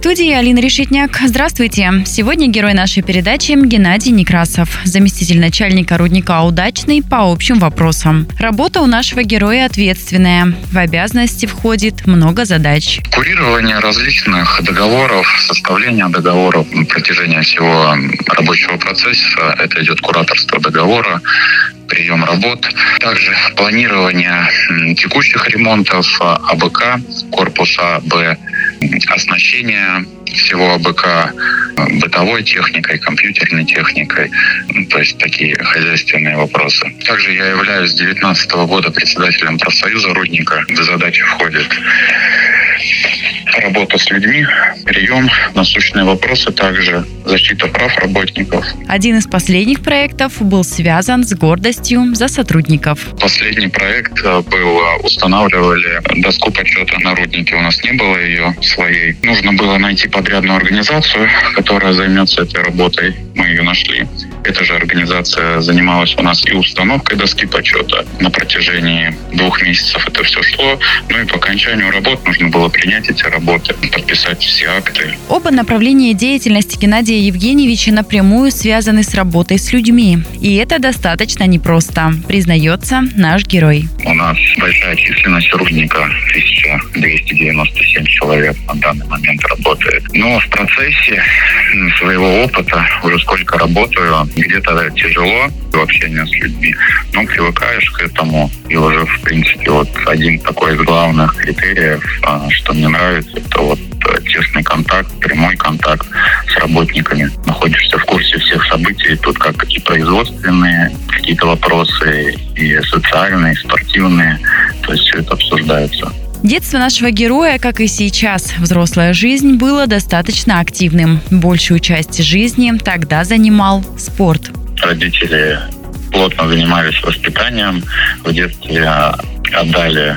Студии Алина Решетняк. Здравствуйте. Сегодня герой нашей передачи Геннадий Некрасов, заместитель начальника рудника «Удачный» по общим вопросам. Работа у нашего героя ответственная. В обязанности входит много задач. Курирование различных договоров, составление договоров на протяжении всего рабочего процесса. Это идет кураторство договора, прием работ. Также планирование текущих ремонтов АБК, корпуса Б, оснащение всего АБК бытовой техникой, компьютерной техникой, то есть такие хозяйственные вопросы. Также я являюсь с 2019 года председателем профсоюза Рудника. В задачи входит работа с людьми, прием, насущные вопросы, также защита прав работников. Один из последних проектов был связан с гордостью за сотрудников. Последний проект э, был, э, устанавливали доску подсчета на руднике. У нас не было ее своей. Нужно было найти подрядную организацию, которая займется этой работой. Мы ее нашли. Эта же организация занималась у нас и установкой доски почета. На протяжении двух месяцев это все шло. Ну и по окончанию работ нужно было принять эти работы, подписать все акты. Оба направления деятельности Геннадия Евгеньевича напрямую связаны с работой с людьми. И это достаточно непросто, признается наш герой. У нас большая численность рудника, 1297 человек на данный момент работает. Но в процессе своего опыта, уже сколько работаю, где-то тяжело в общении с людьми, но привыкаешь к этому. И уже, в принципе, вот один такой из главных критериев, а, что мне нравится, это вот э, тесный контакт, прямой контакт с работниками. Находишься в курсе всех событий. Тут как и производственные какие-то вопросы, и социальные, и спортивные. То есть все это обсуждается. Детство нашего героя, как и сейчас, взрослая жизнь, было достаточно активным. Большую часть жизни тогда занимал спорт. Родители плотно занимались воспитанием. В детстве отдали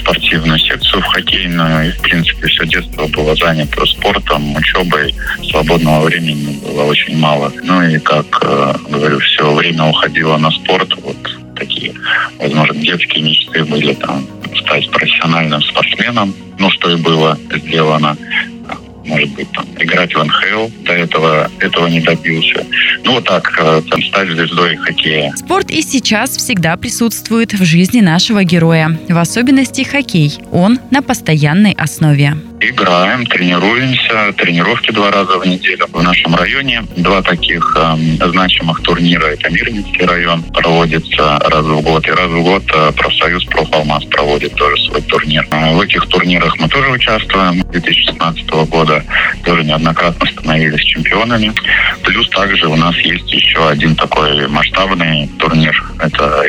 спортивную секцию в хоккейную. И, в принципе, все детство было занято спортом, учебой. Свободного времени было очень мало. Ну и, как э, говорю, все время уходило на спорт. Вот такие, возможно, детские мечты были там стать профессиональным спортсменом, ну, что и было сделано может быть, там, играть в НХЛ. До этого этого не добился. Ну, вот так, э, там, стать звездой хоккея. Спорт и сейчас всегда присутствует в жизни нашего героя. В особенности хоккей. Он на постоянной основе. Играем, тренируемся. Тренировки два раза в неделю. В нашем районе два таких э, значимых турнира. Это Мирнинский район проводится раз в год. И раз в год э, профсоюз «Профалмаз» проводит тоже свой турнир. Э, в этих турнирах мы тоже участвуем. 2016 года тоже неоднократно становились чемпионами. Плюс также у нас есть еще один такой масштабный турнир. Это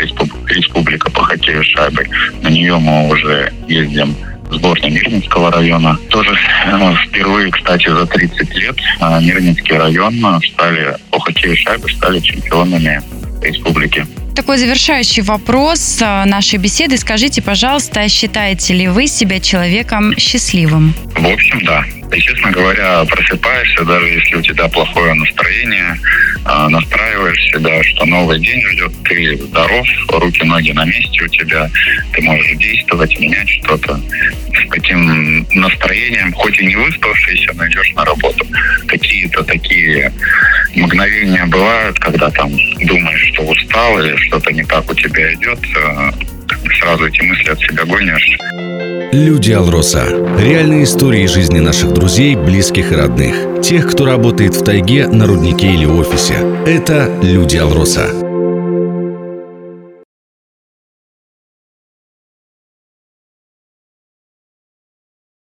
Республика по хоккею с шайбой. На нее мы уже ездим сборной Мирнинского района. Тоже ну, впервые, кстати, за 30 лет а, Мирнинский район стали по хоккею шайбы стали чемпионами республики. Такой завершающий вопрос а, нашей беседы. Скажите, пожалуйста, считаете ли вы себя человеком счастливым? В общем, да. И, честно говоря, просыпаешься, даже если у тебя плохое настроение, а, настраиваешь себя, что новый день ждет, ты здоров, руки, ноги на месте у тебя, ты можешь действовать, менять что-то. С таким настроением, хоть и не выспавшийся, но идешь на работу. Какие-то такие мгновения бывают, когда там думаешь, что устал или что-то не так у тебя идет, а, сразу эти мысли от себя гонишь. Люди Алроса. Реальные истории жизни наших друзей, близких и родных. Тех, кто работает в тайге, на руднике или офисе. Это Люди Алроса.